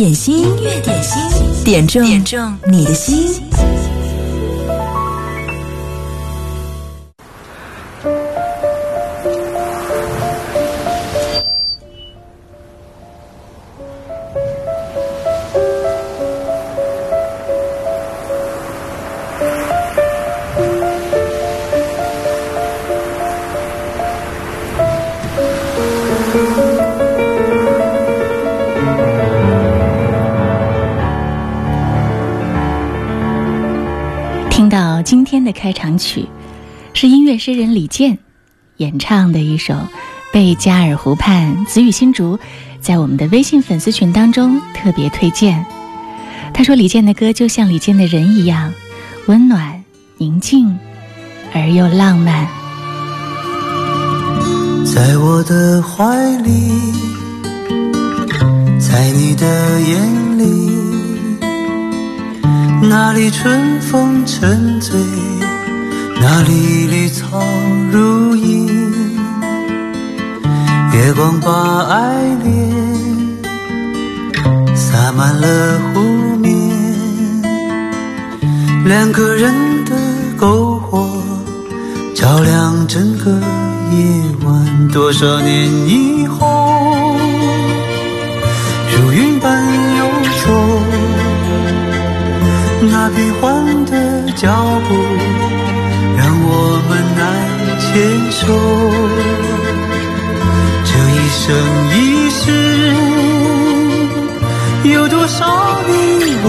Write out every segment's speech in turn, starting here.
点心，音乐点心，点中点中你的心。开场曲是音乐诗人李健演唱的一首《贝加尔湖畔》，紫雨新竹在我们的微信粉丝群当中特别推荐。他说：“李健的歌就像李健的人一样，温暖、宁静而又浪漫。”在我的怀里，在你的眼里。那里春风沉醉，那里绿草如茵。月光把爱恋洒满了湖面，两个人的篝火照亮整个夜晚。多少年以后，如云般游走。那变幻的脚步，我们难牵手。这一生一世，有多少你我，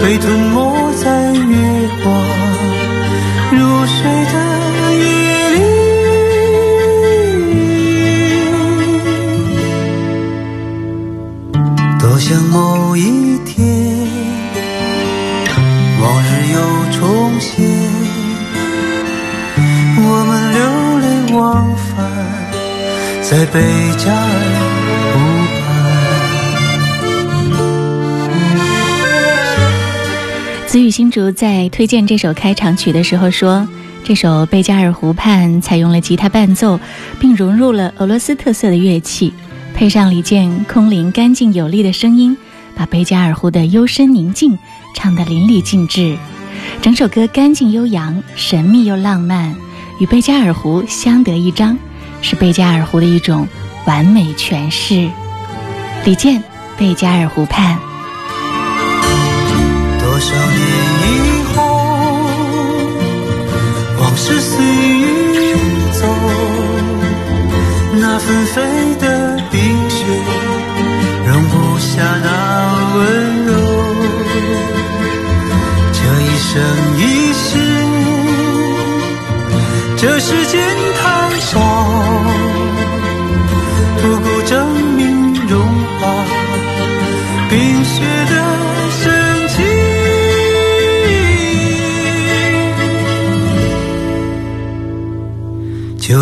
被吞没在贝加尔湖畔子雨新竹在推荐这首开场曲的时候说：“这首《贝加尔湖畔》采用了吉他伴奏，并融入了俄罗斯特色的乐器，配上李健空灵、干净、有力的声音，把贝加尔湖的幽深宁静唱得淋漓尽致。”整首歌干净悠扬、神秘又浪漫，与贝加尔湖相得益彰，是贝加尔湖的一种完美诠释。李健《贝加尔湖畔》。多少年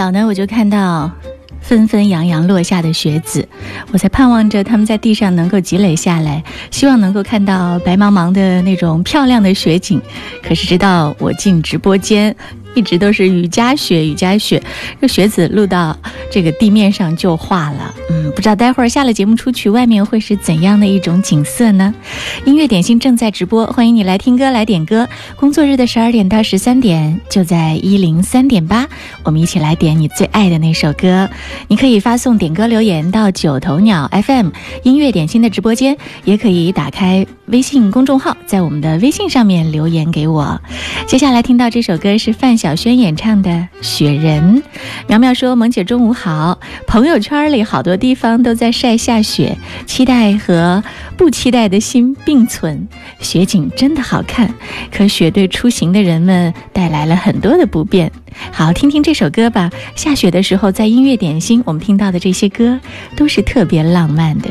早呢，我就看到纷纷扬扬落下的雪子，我在盼望着它们在地上能够积累下来，希望能够看到白茫茫的那种漂亮的雪景。可是直到我进直播间。一直都是雨夹雪，雨夹雪，这雪子落到这个地面上就化了。嗯，不知道待会儿下了节目出去，外面会是怎样的一种景色呢？音乐点心正在直播，欢迎你来听歌来点歌。工作日的十二点到十三点，就在一零三点八，我们一起来点你最爱的那首歌。你可以发送点歌留言到九头鸟 FM 音乐点心的直播间，也可以打开微信公众号，在我们的微信上面留言给我。接下来听到这首歌是范。晓萱演唱的《雪人》。苗苗说：“萌姐中午好，朋友圈里好多地方都在晒下雪，期待和不期待的心并存。雪景真的好看，可雪对出行的人们带来了很多的不便。好，听听这首歌吧。下雪的时候，在音乐点心，我们听到的这些歌都是特别浪漫的。”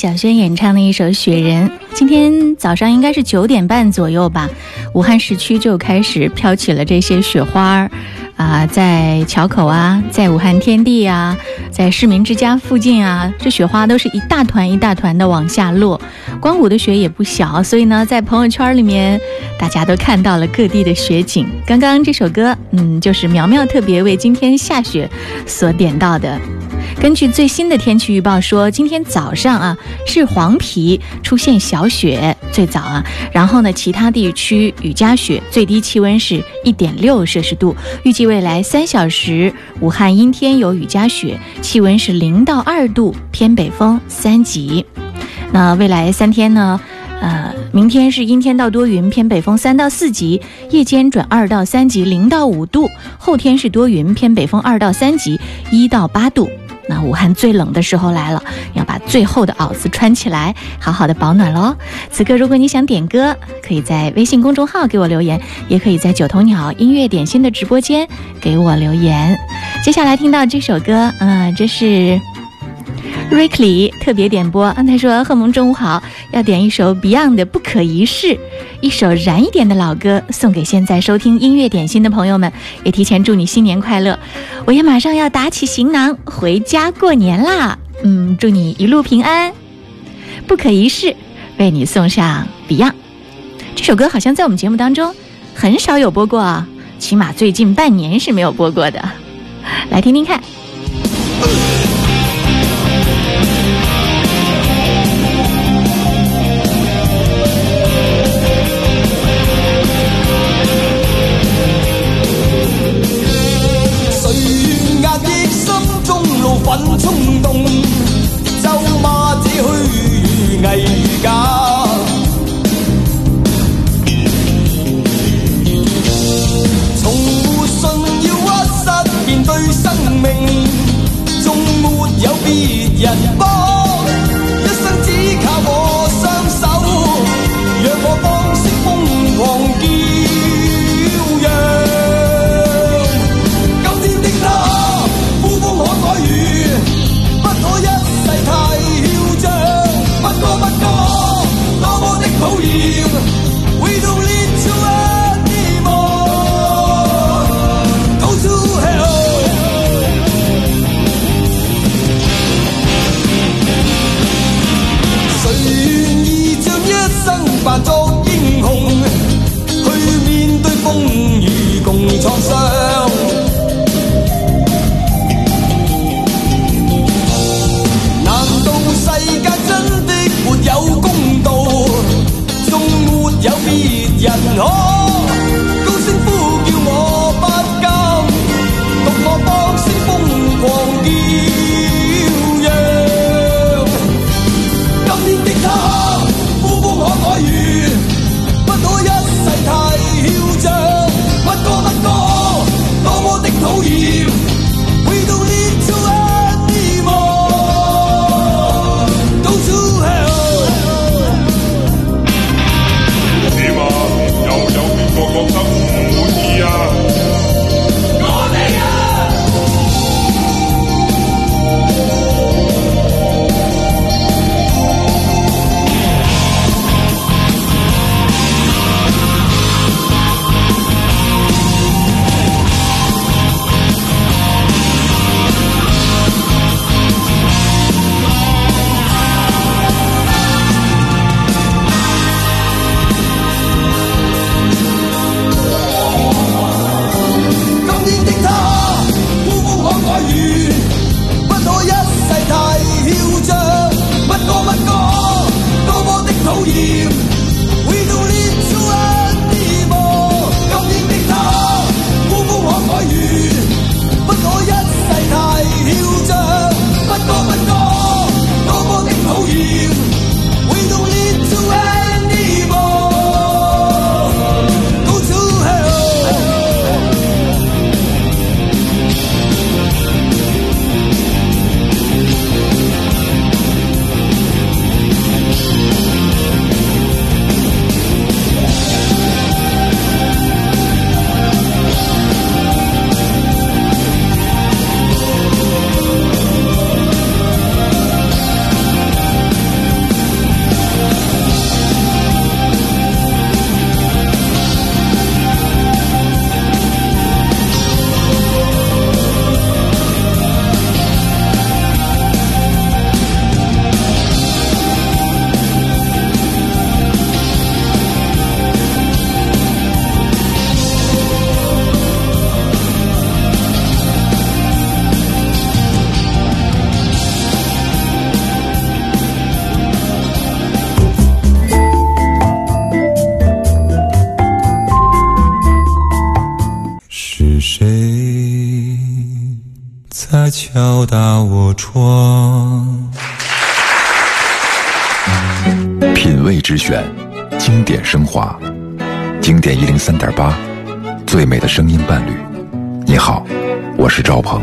小轩演唱的一首《雪人》。今天早上应该是九点半左右吧，武汉市区就开始飘起了这些雪花儿，啊，在桥口啊，在武汉天地啊，在市民之家附近啊，这雪花都是一大团一大团的往下落。光谷的雪也不小，所以呢，在朋友圈里面，大家都看到了各地的雪景。刚刚这首歌，嗯，就是苗苗特别为今天下雪所点到的。根据最新的天气预报说，今天早上啊是黄陂出现小雪，最早啊，然后呢其他地区雨夹雪，最低气温是一点六摄氏度。预计未来三小时，武汉阴天有雨夹雪，气温是零到二度，偏北风三级。那未来三天呢？呃，明天是阴天到多云，偏北风三到四级，夜间转二到三级，零到五度。后天是多云，偏北风二到三级，一到八度。那武汉最冷的时候来了，要把最厚的袄子穿起来，好好的保暖喽。此刻，如果你想点歌，可以在微信公众号给我留言，也可以在九头鸟音乐点心的直播间给我留言。接下来听到这首歌，嗯，这是。瑞克里特别点播，他说：“贺萌中午好，要点一首 Beyond 的《不可一世》，一首燃一点的老歌，送给现在收听音乐点心的朋友们，也提前祝你新年快乐。我也马上要打起行囊回家过年啦，嗯，祝你一路平安。不可一世，为你送上 Beyond 这首歌，好像在我们节目当中很少有播过，起码最近半年是没有播过的，来听听看。”三点八，最美的声音伴侣。你好，我是赵鹏，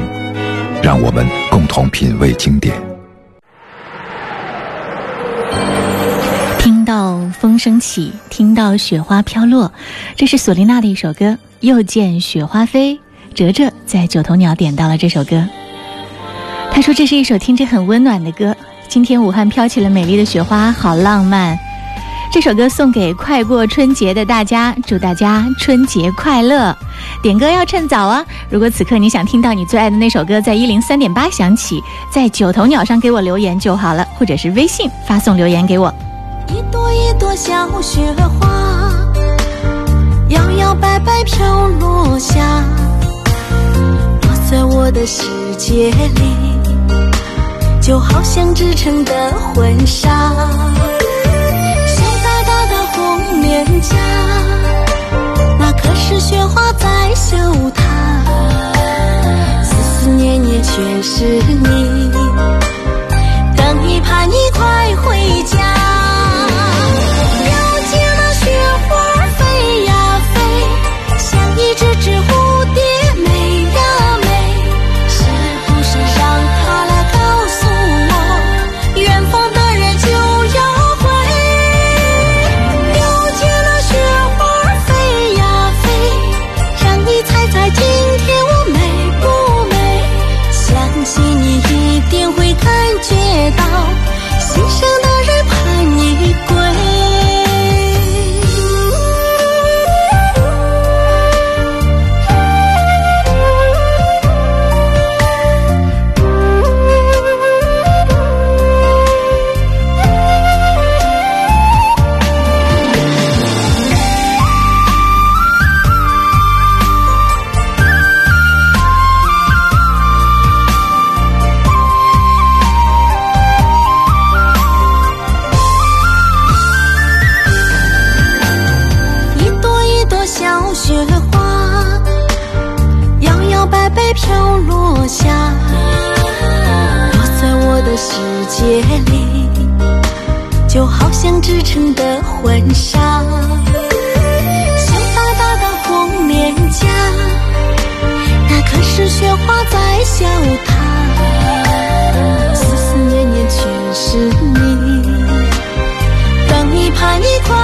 让我们共同品味经典。听到风声起，听到雪花飘落，这是索丽娜的一首歌《又见雪花飞》。哲哲在九头鸟点到了这首歌，他说这是一首听着很温暖的歌。今天武汉飘起了美丽的雪花，好浪漫。这首歌送给快过春节的大家，祝大家春节快乐。点歌要趁早啊！如果此刻你想听到你最爱的那首歌在一零三点八响起，在九头鸟上给我留言就好了，或者是微信发送留言给我。一朵一朵小雪花，摇摇摆摆飘落下，落在我的世界里，就好像织成的婚纱。家，那可是雪花在笑它，思思念念全是你，等你盼你快回家。觉到，心上鞋里，就好像织成的婚纱。羞答答的红脸颊，那可是雪花在笑他，思思念念全是你。等你盼你快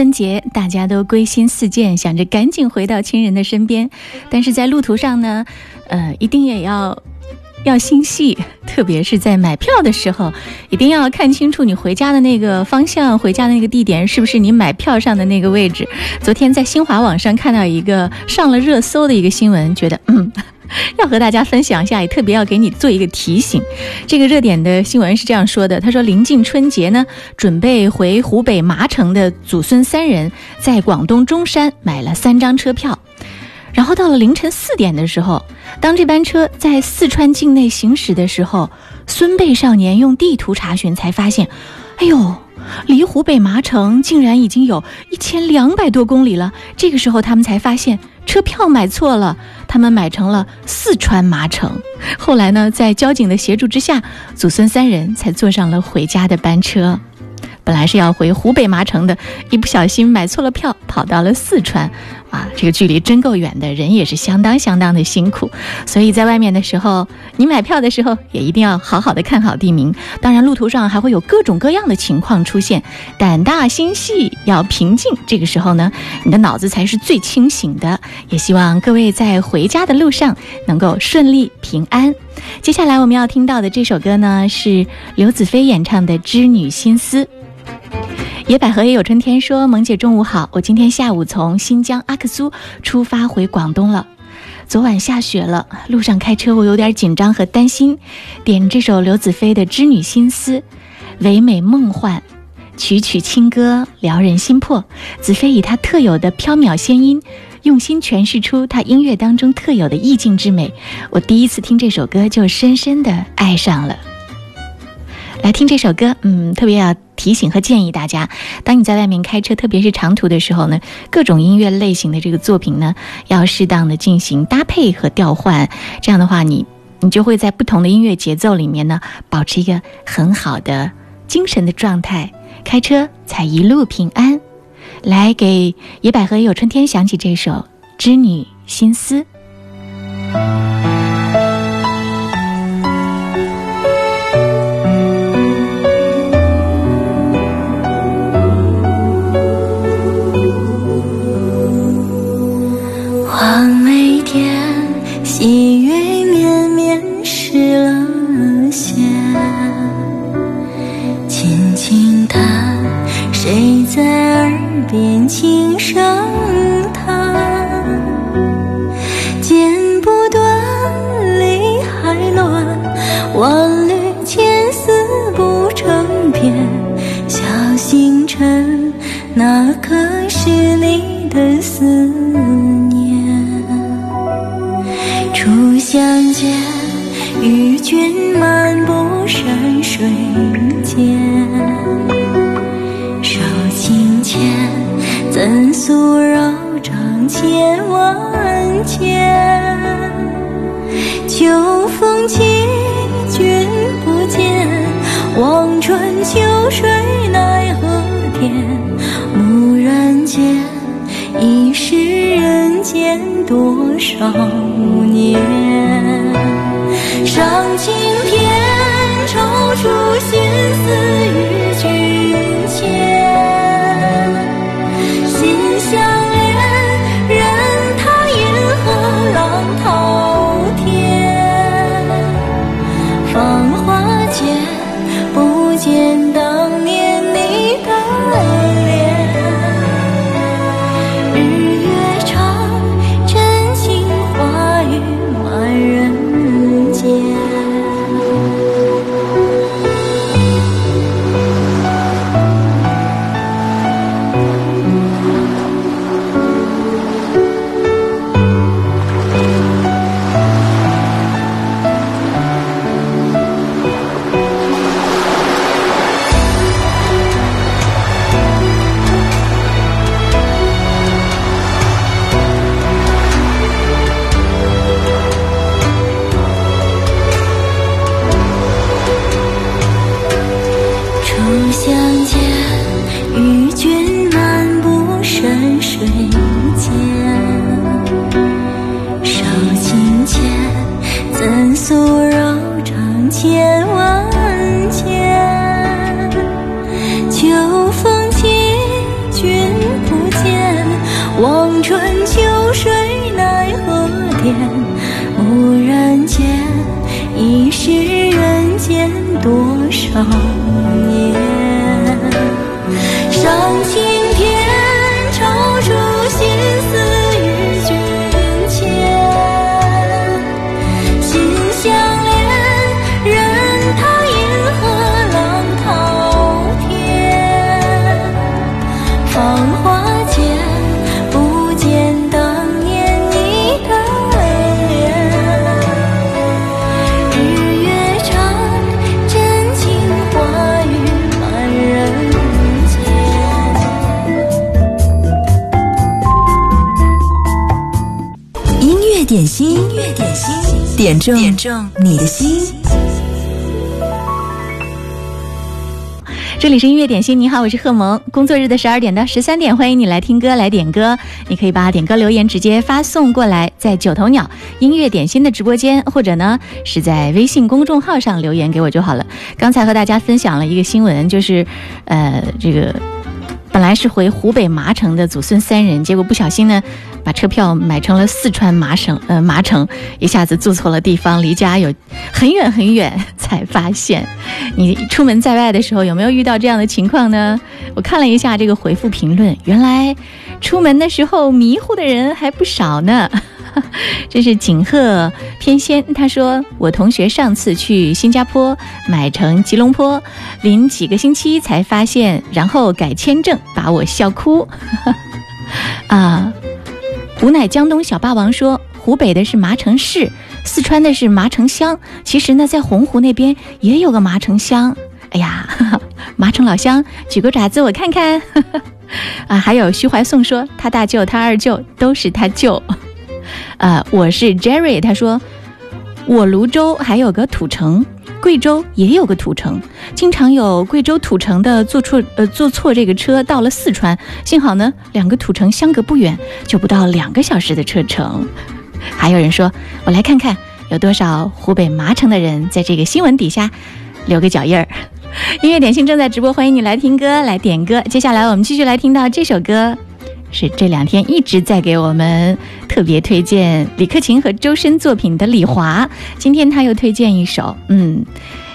春节，大家都归心似箭，想着赶紧回到亲人的身边。但是在路途上呢，呃，一定也要要心细，特别是在买票的时候，一定要看清楚你回家的那个方向，回家的那个地点是不是你买票上的那个位置。昨天在新华网上看到一个上了热搜的一个新闻，觉得嗯。要和大家分享一下，也特别要给你做一个提醒。这个热点的新闻是这样说的：他说，临近春节呢，准备回湖北麻城的祖孙三人在广东中山买了三张车票。然后到了凌晨四点的时候，当这班车在四川境内行驶的时候，孙辈少年用地图查询才发现，哎呦，离湖北麻城竟然已经有一千两百多公里了。这个时候他们才发现车票买错了，他们买成了四川麻城。后来呢，在交警的协助之下，祖孙三人才坐上了回家的班车。本来是要回湖北麻城的，一不小心买错了票，跑到了四川。啊，这个距离真够远的，人也是相当相当的辛苦。所以在外面的时候，你买票的时候也一定要好好的看好地名。当然，路途上还会有各种各样的情况出现，胆大心细，要平静。这个时候呢，你的脑子才是最清醒的。也希望各位在回家的路上能够顺利平安。接下来我们要听到的这首歌呢，是刘子飞演唱的《织女心思》。野百合也有春天说：“萌姐中午好，我今天下午从新疆阿克苏出发回广东了。昨晚下雪了，路上开车我有点紧张和担心。点这首刘子飞的《织女心思》，唯美梦幻，曲曲清歌撩人心魄。子飞以他特有的飘渺仙音，用心诠释出他音乐当中特有的意境之美。我第一次听这首歌就深深的爱上了。来听这首歌，嗯，特别要。”提醒和建议大家，当你在外面开车，特别是长途的时候呢，各种音乐类型的这个作品呢，要适当的进行搭配和调换。这样的话，你你就会在不同的音乐节奏里面呢，保持一个很好的精神的状态，开车才一路平安。来，给野百合也有春天响起这首《织女心思》。细雨绵绵湿了鞋，轻轻弹，谁在耳边轻声叹？剪不断，理还乱，万缕千丝不成片。小星辰，哪颗是你的思念？相见，与君漫步山水间。手心牵，怎诉柔肠千万千？秋风起，君不见，望穿秋水奈何天。蓦然间，已是人间多少年。你中点中你的心。这里是音乐点心，你好，我是贺萌。工作日的十二点到十三点，欢迎你来听歌，来点歌。你可以把点歌留言直接发送过来，在九头鸟音乐点心的直播间，或者呢是在微信公众号上留言给我就好了。刚才和大家分享了一个新闻，就是，呃，这个本来是回湖北麻城的祖孙三人，结果不小心呢。把车票买成了四川麻省，呃，麻城，一下子住错了地方，离家有很远很远，才发现。你出门在外的时候有没有遇到这样的情况呢？我看了一下这个回复评论，原来出门的时候迷糊的人还不少呢。这是锦鹤偏仙，他说我同学上次去新加坡买成吉隆坡，临几个星期才发现，然后改签证，把我笑哭。啊。吾乃江东小霸王说：“湖北的是麻城市，四川的是麻城乡。其实呢，在洪湖那边也有个麻城乡。哎呀，麻城老乡，举个爪子我看看。啊，还有徐怀颂说，他大舅、他二舅都是他舅。呃，我是 Jerry，他说我泸州还有个土城。”贵州也有个土城，经常有贵州土城的坐错呃坐错这个车到了四川，幸好呢两个土城相隔不远，就不到两个小时的车程。还有人说，我来看看有多少湖北麻城的人在这个新闻底下留个脚印儿。音乐点心正在直播，欢迎你来听歌来点歌。接下来我们继续来听到这首歌。是这两天一直在给我们特别推荐李克勤和周深作品的李华，今天他又推荐一首，嗯，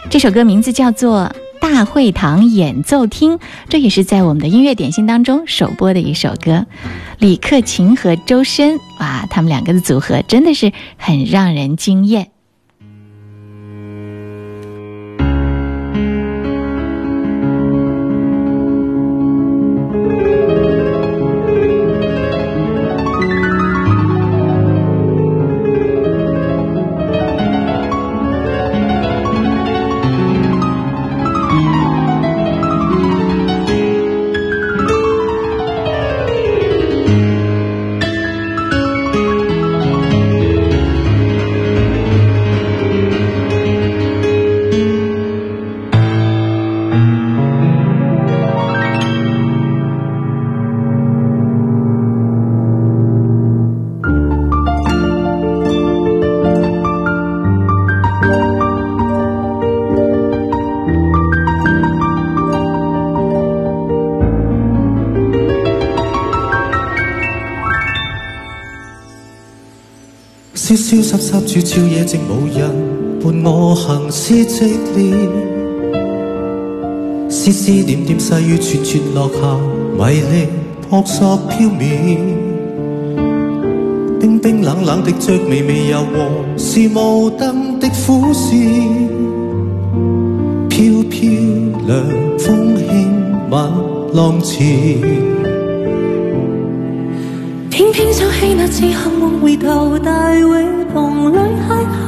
这首歌名字叫做《大会堂演奏厅》，这也是在我们的音乐点心当中首播的一首歌。李克勤和周深，哇，他们两个的组合真的是很让人惊艳。消失失住夜，静无人伴我行尸寂寥。丝丝点点细雨串串落下，迷离扑朔飘渺。冰冰冷冷的着微微柔和，是雾灯的苦笑。飘飘凉风轻吻浪潮。偏偏想起那次幸运回头大会。梦里邂逅，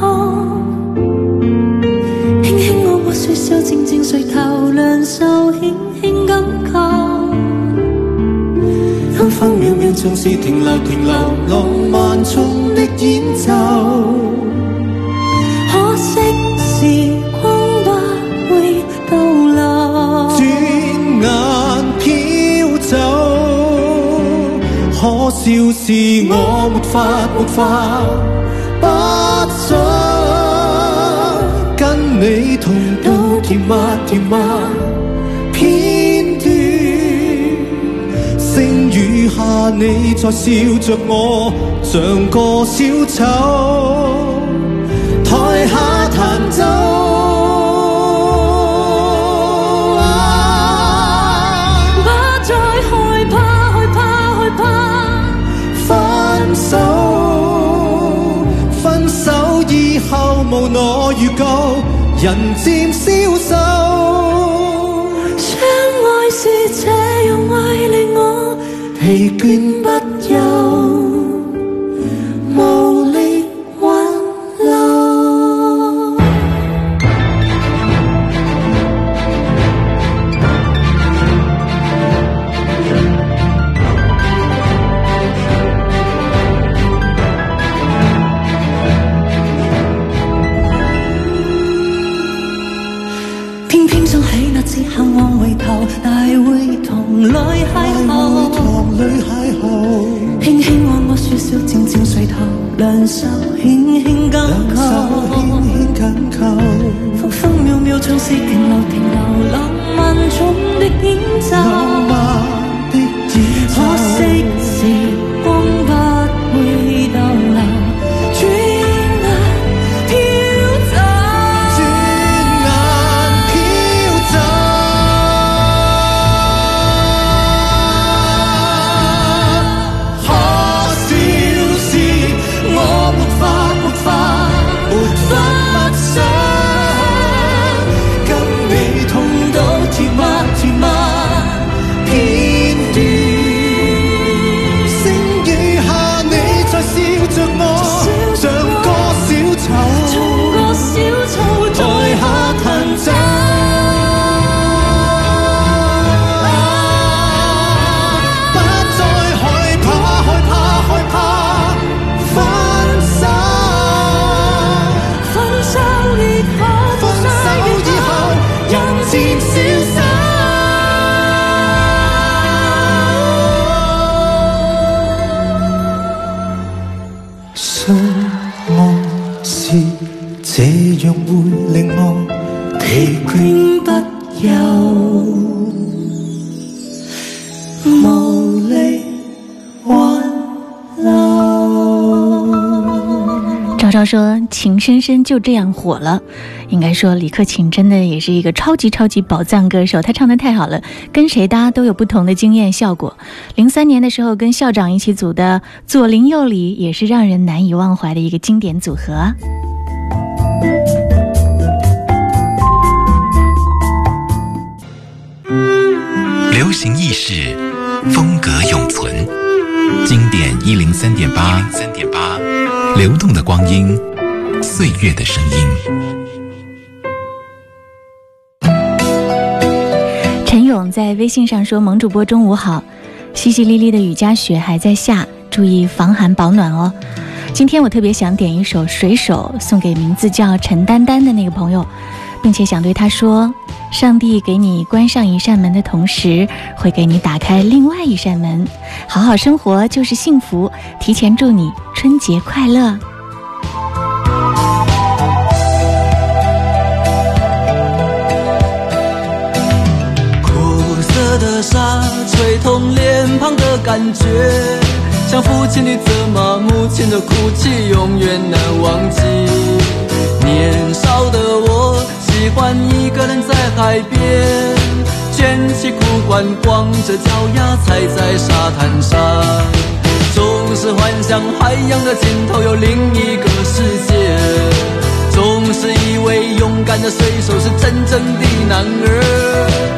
轻轻我我说笑，静静垂头两手，轻轻感觉，分分秒秒像是停留停留，浪漫中的演奏。可惜时光不会倒流，转眼飘走。可笑是我没法没法。不想跟你同步甜蜜甜蜜片段，星雨下你在笑着我，像个小丑，后无我预告，人渐消瘦。相爱是这样爱令我疲倦不休。情深深就这样火了。”应该说，李克勤真的也是一个超级超级宝藏歌手，他唱的太好了，跟谁搭都有不同的惊艳效果。零三年的时候，跟校长一起组的左邻右里，也是让人难以忘怀的一个经典组合。流行意识，风格永存，经典一零三点八，三点八，流动的光阴，岁月的声音。陈勇在微信上说：“萌主播中午好，淅淅沥沥的雨夹雪还在下，注意防寒保暖哦。今天我特别想点一首《水手》，送给名字叫陈丹丹的那个朋友，并且想对他说：上帝给你关上一扇门的同时，会给你打开另外一扇门。好好生活就是幸福，提前祝你春节快乐。”的沙吹痛脸庞的感觉，像父亲的责骂，母亲的哭泣，永远难忘记。年少的我喜欢一个人在海边，卷起裤管，光着脚丫踩在沙滩上，总是幻想海洋的尽头有另一个世界。总是以为勇敢的水手是真正的男儿，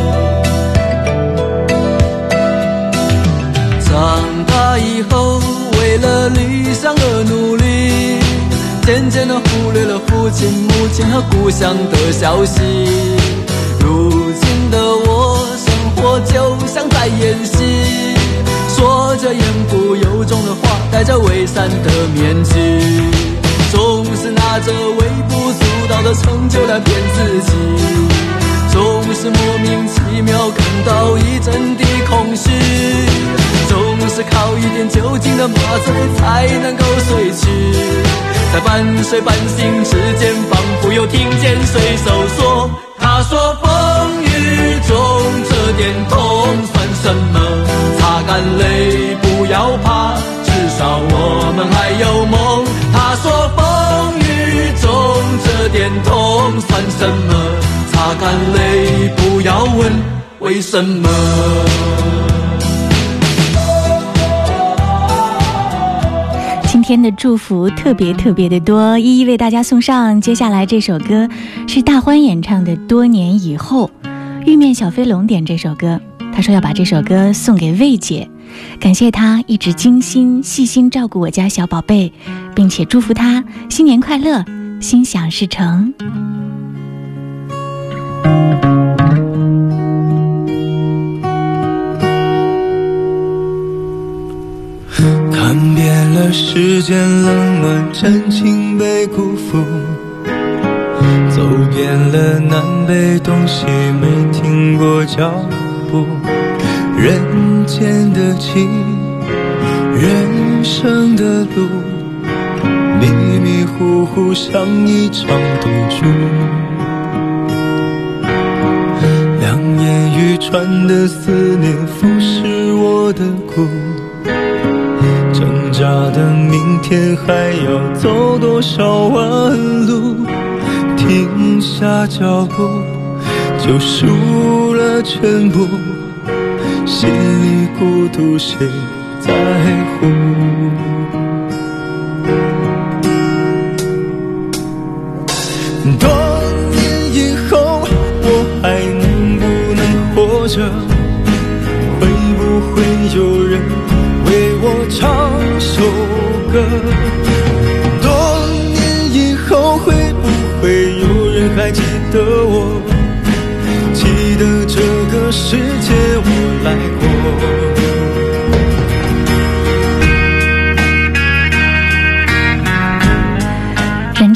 大以后，为了理想而努力，渐渐的忽略了父亲、母亲和故乡的消息。如今的我，生活就像在演戏，说着言不由衷的话，戴着伪善的面具，总是拿着微不足道的成就来骗自己。总是莫名其其妙感到一阵的空虚，总是靠一点酒精的麻醉才能够睡去，在半睡半醒之间，仿佛又听见水手说：“他说风雨中这点痛算什么？擦干泪，不要怕，至少我们还有梦。”他说风雨中这点痛算什么？擦干泪，不要问为什么。今天的祝福特别特别的多，一一为大家送上。接下来这首歌是大欢演唱的《多年以后》，玉面小飞龙点这首歌，他说要把这首歌送给魏姐，感谢她一直精心细心照顾我家小宝贝，并且祝福她新年快乐，心想事成。世间冷暖，真情被辜负。走遍了南北东西，没停过脚步。人间的情，人生的路，迷迷糊糊像一场赌注。两眼欲穿的思念，腐蚀我的骨。天，还要走多少弯路？停下脚步，就输了全部。心里孤独，谁在乎？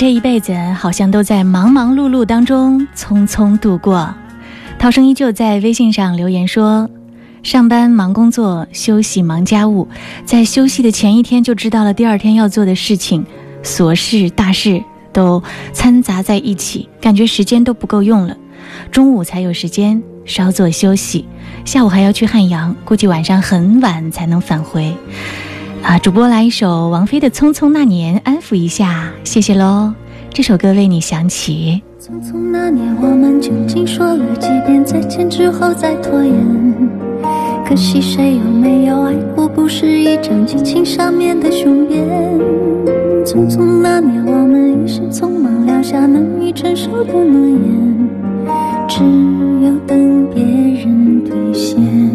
这一辈子好像都在忙忙碌碌当中匆匆度过。涛声依旧在微信上留言说：“上班忙工作，休息忙家务，在休息的前一天就知道了第二天要做的事情，琐事大事都掺杂在一起，感觉时间都不够用了。中午才有时间稍作休息，下午还要去汉阳，估计晚上很晚才能返回。”啊，主播来一首王菲的《匆匆那年》，安抚一下，谢谢喽。这首歌为你响起。匆匆那年，我们究竟说了几遍再见之后再拖延？可惜谁有没有爱过，不是一张激情上面的雄辩。匆匆那年，我们一时匆忙撂下难以承受的诺言，只有等别人兑现。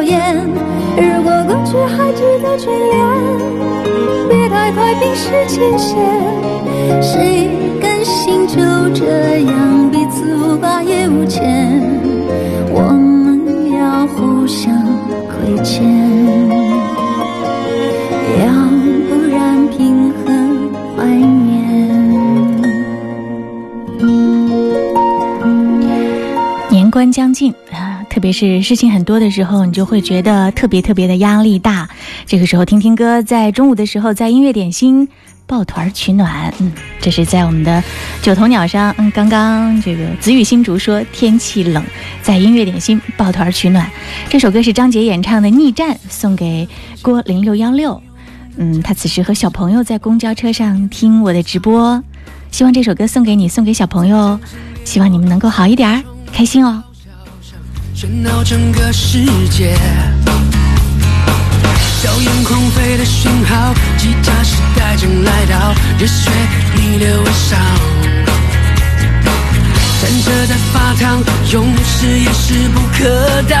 的谣言。如果过去还值得眷恋，别太快冰释前嫌。谁甘心就这样彼此无挂也无牵？我们要互相亏欠。要不然凭何怀念？年关将近，特别是事情很多的时候，你就会觉得特别特别的压力大。这个时候听听歌，在中午的时候，在音乐点心抱团取暖。嗯，这是在我们的九头鸟上。嗯，刚刚这个子雨新竹说天气冷，在音乐点心抱团取暖。这首歌是张杰演唱的《逆战》，送给郭零六幺六。嗯，他此时和小朋友在公交车上听我的直播，希望这首歌送给你，送给小朋友。希望你们能够好一点儿，开心哦。喧闹整个世界，硝烟狂飞的讯号，机甲时代正来到，热血逆流而上，战车在发烫，勇士也势不可挡。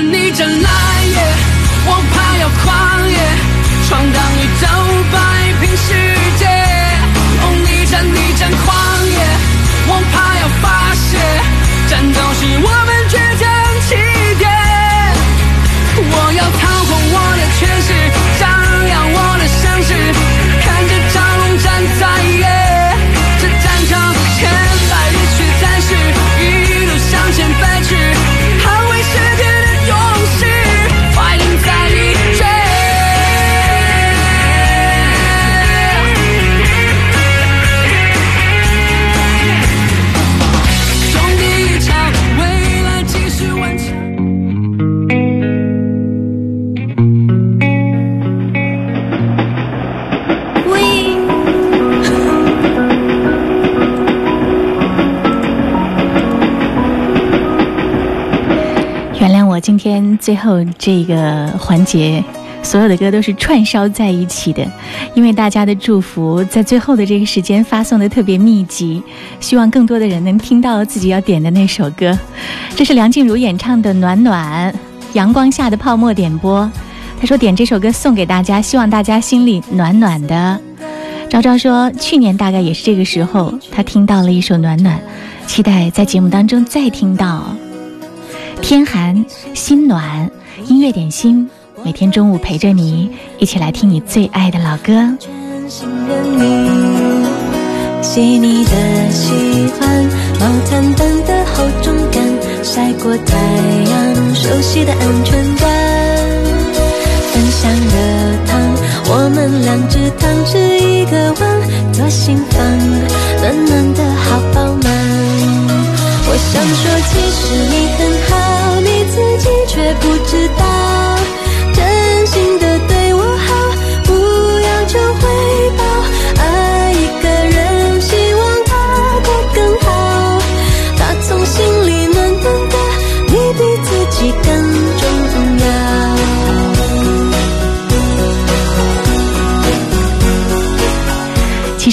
逆战来也王牌要狂野。最后这个环节，所有的歌都是串烧在一起的，因为大家的祝福在最后的这个时间发送的特别密集，希望更多的人能听到自己要点的那首歌。这是梁静茹演唱的《暖暖》，阳光下的泡沫点播。他说点这首歌送给大家，希望大家心里暖暖的。昭昭说，去年大概也是这个时候，他听到了一首《暖暖》，期待在节目当中再听到。天寒心暖，音乐点心，每天中午陪着你，一起来听你最爱的老歌。信任你，细腻的喜欢，毛毯般的厚重感，晒过太阳，熟悉的安全感。分享热汤，我们两只汤匙一个碗，左心房，暖暖的。想说，其实你很好，你自己却不知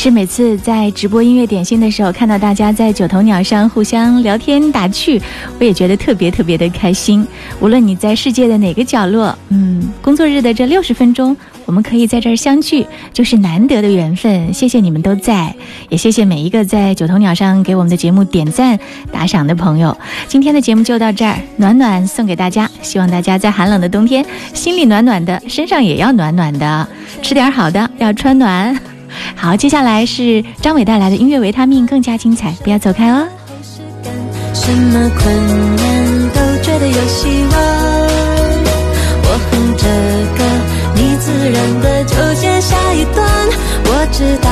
是每次在直播音乐点心的时候，看到大家在九头鸟上互相聊天打趣，我也觉得特别特别的开心。无论你在世界的哪个角落，嗯，工作日的这六十分钟，我们可以在这儿相聚，就是难得的缘分。谢谢你们都在，也谢谢每一个在九头鸟上给我们的节目点赞打赏的朋友。今天的节目就到这儿，暖暖送给大家，希望大家在寒冷的冬天心里暖暖的，身上也要暖暖的，吃点好的，要穿暖。好，接下来是张伟带来的音乐维他命，更加精彩，不要走开哦。什么困难都觉得有希望。我哼着歌，你自然的就接下一段。我知道，